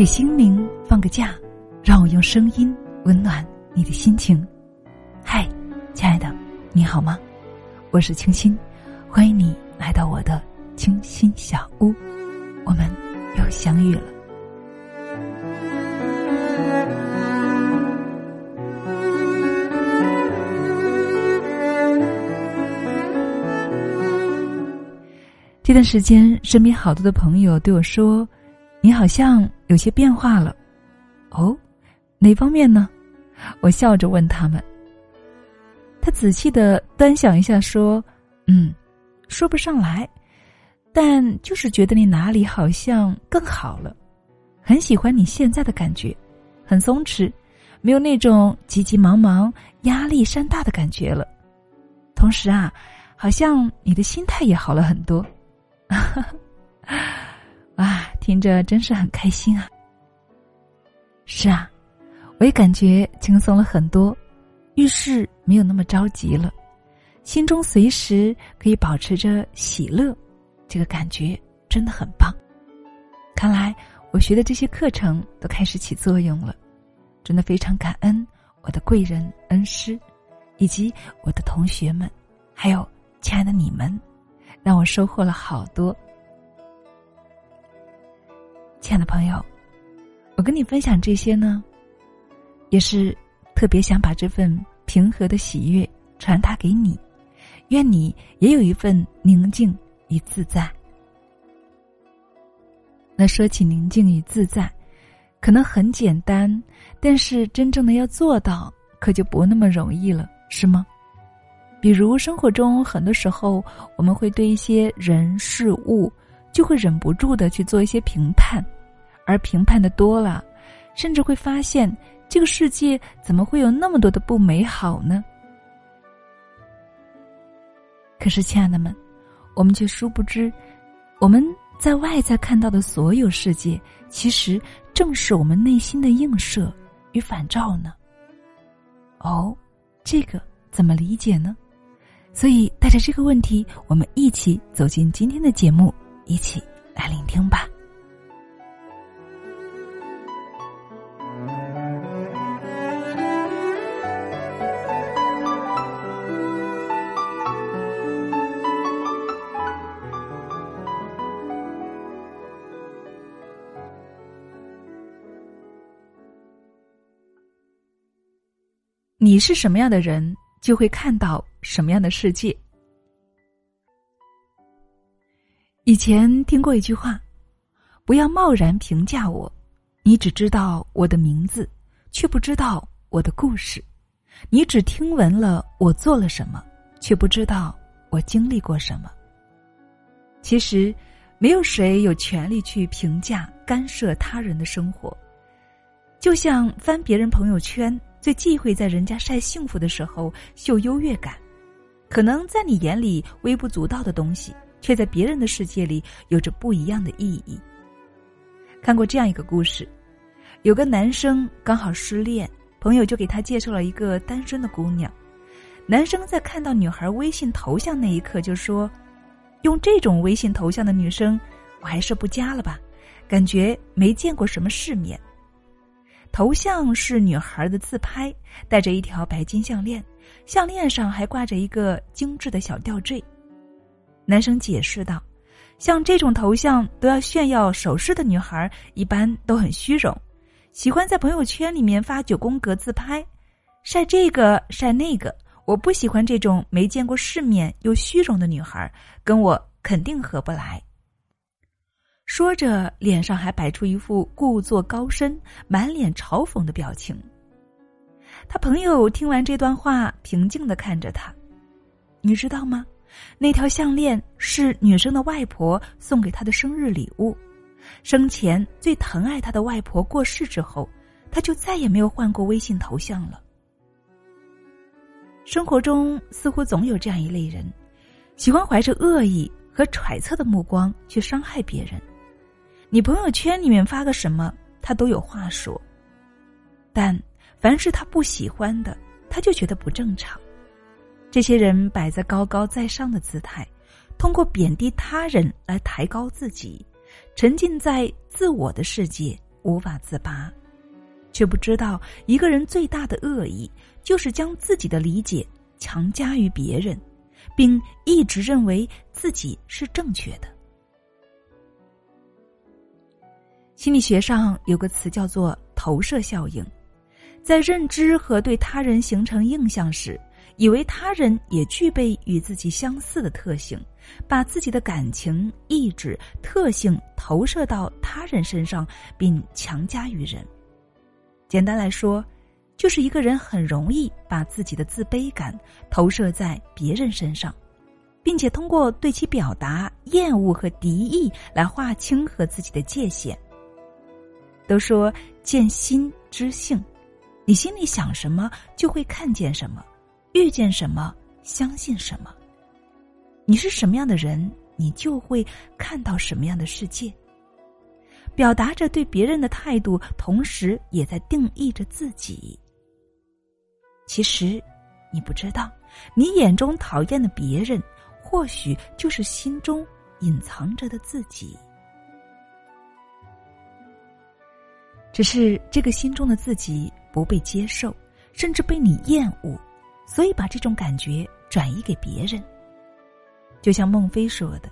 给心灵放个假，让我用声音温暖你的心情。嗨，亲爱的，你好吗？我是清新，欢迎你来到我的清新小屋，我们又相遇了。这段时间，身边好多的朋友对我说：“你好像有些变化了。”哦，哪方面呢？我笑着问他们。他仔细的端详一下，说：“嗯，说不上来，但就是觉得你哪里好像更好了，很喜欢你现在的感觉，很松弛，没有那种急急忙忙、压力山大的感觉了。同时啊，好像你的心态也好了很多。”哇，听着真是很开心啊！是啊，我也感觉轻松了很多，遇事没有那么着急了，心中随时可以保持着喜乐，这个感觉真的很棒。看来我学的这些课程都开始起作用了，真的非常感恩我的贵人恩师，以及我的同学们，还有亲爱的你们。让我收获了好多，亲爱的朋友，我跟你分享这些呢，也是特别想把这份平和的喜悦传达给你，愿你也有一份宁静与自在。那说起宁静与自在，可能很简单，但是真正的要做到，可就不那么容易了，是吗？比如生活中，很多时候我们会对一些人事物，就会忍不住的去做一些评判，而评判的多了，甚至会发现这个世界怎么会有那么多的不美好呢？可是，亲爱的们，我们却殊不知，我们在外在看到的所有世界，其实正是我们内心的映射与反照呢。哦，这个怎么理解呢？所以，带着这个问题，我们一起走进今天的节目，一起来聆听吧。你是什么样的人？就会看到什么样的世界。以前听过一句话：“不要贸然评价我，你只知道我的名字，却不知道我的故事；你只听闻了我做了什么，却不知道我经历过什么。”其实，没有谁有权利去评价、干涉他人的生活，就像翻别人朋友圈。最忌讳在人家晒幸福的时候秀优越感，可能在你眼里微不足道的东西，却在别人的世界里有着不一样的意义。看过这样一个故事，有个男生刚好失恋，朋友就给他介绍了一个单身的姑娘。男生在看到女孩微信头像那一刻就说：“用这种微信头像的女生，我还是不加了吧，感觉没见过什么世面。”头像是女孩的自拍，戴着一条白金项链，项链上还挂着一个精致的小吊坠。男生解释道：“像这种头像都要炫耀首饰的女孩，一般都很虚荣，喜欢在朋友圈里面发九宫格自拍，晒这个晒那个。我不喜欢这种没见过世面又虚荣的女孩，跟我肯定合不来。”说着，脸上还摆出一副故作高深、满脸嘲讽的表情。他朋友听完这段话，平静的看着他。你知道吗？那条项链是女生的外婆送给她的生日礼物。生前最疼爱她的外婆过世之后，他就再也没有换过微信头像了。生活中似乎总有这样一类人，喜欢怀着恶意和揣测的目光去伤害别人。你朋友圈里面发个什么，他都有话说。但凡是他不喜欢的，他就觉得不正常。这些人摆在高高在上的姿态，通过贬低他人来抬高自己，沉浸在自我的世界，无法自拔，却不知道一个人最大的恶意就是将自己的理解强加于别人，并一直认为自己是正确的。心理学上有个词叫做投射效应，在认知和对他人形成印象时。以为他人也具备与自己相似的特性，把自己的感情、意志、特性投射到他人身上，并强加于人。简单来说，就是一个人很容易把自己的自卑感投射在别人身上，并且通过对其表达厌恶和敌意来划清和自己的界限。都说见心知性，你心里想什么，就会看见什么。遇见什么，相信什么。你是什么样的人，你就会看到什么样的世界。表达着对别人的态度，同时也在定义着自己。其实，你不知道，你眼中讨厌的别人，或许就是心中隐藏着的自己。只是这个心中的自己不被接受，甚至被你厌恶。所以，把这种感觉转移给别人。就像孟非说的：“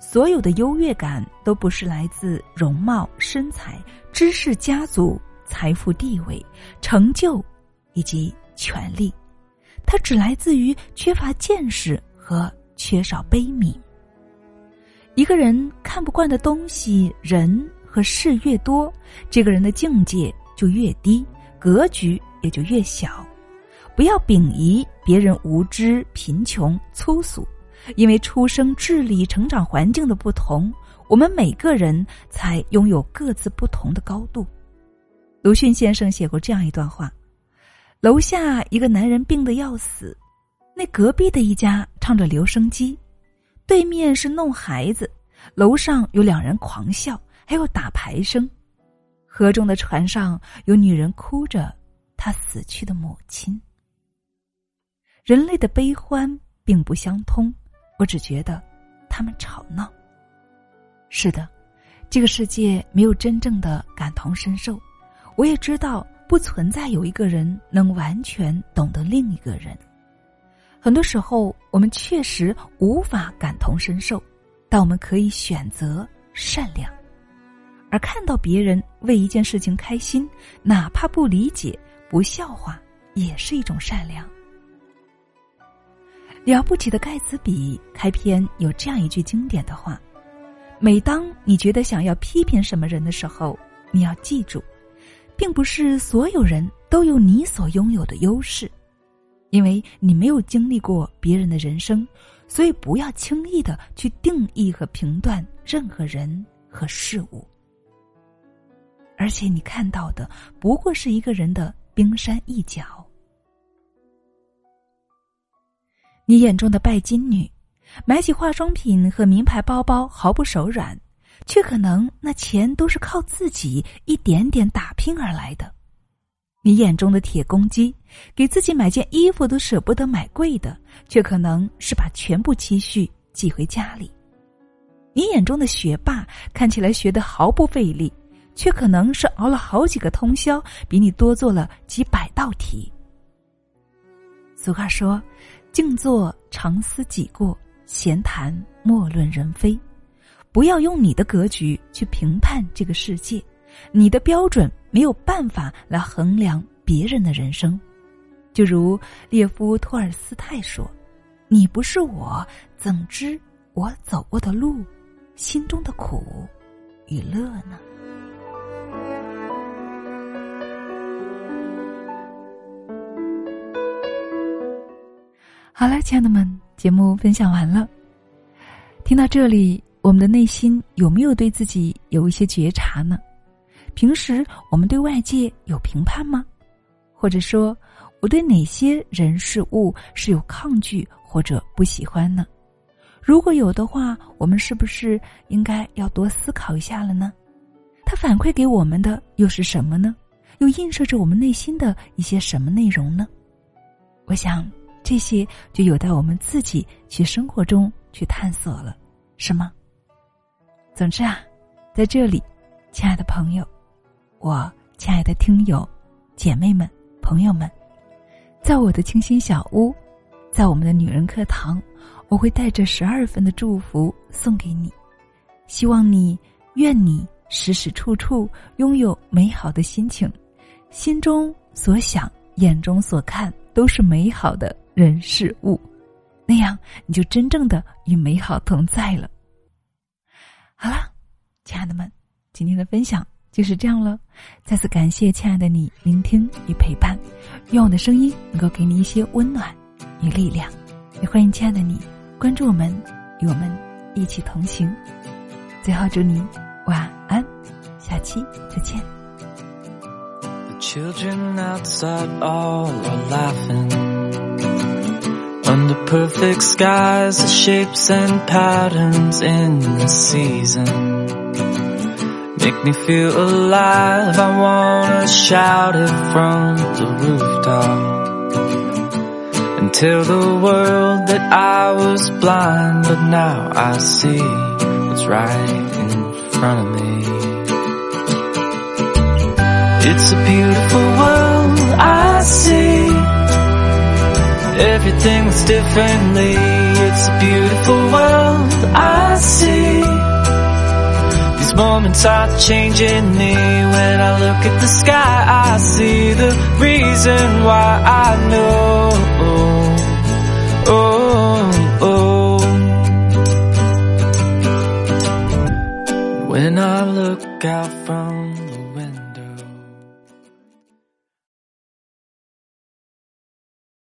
所有的优越感都不是来自容貌、身材、知识、家族、财富、地位、成就以及权力，它只来自于缺乏见识和缺少悲悯。一个人看不惯的东西、人和事越多，这个人的境界就越低，格局也就越小。”不要鄙夷别人无知、贫穷、粗俗，因为出生、智力、成长环境的不同，我们每个人才拥有各自不同的高度。鲁迅先生写过这样一段话：楼下一个男人病得要死，那隔壁的一家唱着留声机，对面是弄孩子，楼上有两人狂笑，还有打牌声。河中的船上有女人哭着，她死去的母亲。人类的悲欢并不相通，我只觉得他们吵闹。是的，这个世界没有真正的感同身受。我也知道不存在有一个人能完全懂得另一个人。很多时候，我们确实无法感同身受，但我们可以选择善良。而看到别人为一件事情开心，哪怕不理解、不笑话，也是一种善良。了不起的盖茨比开篇有这样一句经典的话：“每当你觉得想要批评什么人的时候，你要记住，并不是所有人都有你所拥有的优势，因为你没有经历过别人的人生，所以不要轻易的去定义和评断任何人和事物。而且你看到的不过是一个人的冰山一角。”你眼中的拜金女，买起化妆品和名牌包包毫不手软，却可能那钱都是靠自己一点点打拼而来的。你眼中的铁公鸡，给自己买件衣服都舍不得买贵的，却可能是把全部积蓄寄回家里。你眼中的学霸，看起来学得毫不费力，却可能是熬了好几个通宵，比你多做了几百道题。俗话说。静坐常思己过，闲谈莫论人非。不要用你的格局去评判这个世界，你的标准没有办法来衡量别人的人生。就如列夫·托尔斯泰说：“你不是我，怎知我走过的路，心中的苦与乐呢？”好了，亲爱的们，节目分享完了。听到这里，我们的内心有没有对自己有一些觉察呢？平时我们对外界有评判吗？或者说，我对哪些人事物是有抗拒或者不喜欢呢？如果有的话，我们是不是应该要多思考一下了呢？它反馈给我们的又是什么呢？又映射着我们内心的一些什么内容呢？我想。这些就有待我们自己去生活中去探索了，是吗？总之啊，在这里，亲爱的朋友，我亲爱的听友、姐妹们、朋友们，在我的清新小屋，在我们的女人课堂，我会带着十二分的祝福送给你，希望你愿你时时处处拥有美好的心情，心中所想、眼中所看都是美好的人事物，那样你就真正的与美好同在了。好了，亲爱的们，今天的分享就是这样了。再次感谢亲爱的你聆听与陪伴，愿我的声音能够给你一些温暖与力量。也欢迎亲爱的你关注我们，与我们一起同行。最后祝你晚安，下期再见。Under perfect skies, the shapes and patterns in the season make me feel alive. I wanna shout it from the rooftop and tell the world that I was blind, but now I see what's right in front of me. It's a beautiful world I see Everything was differently. It's a beautiful world I see. These moments are changing me. When I look at the sky, I see the reason why I know. Oh, oh, oh. When I look out from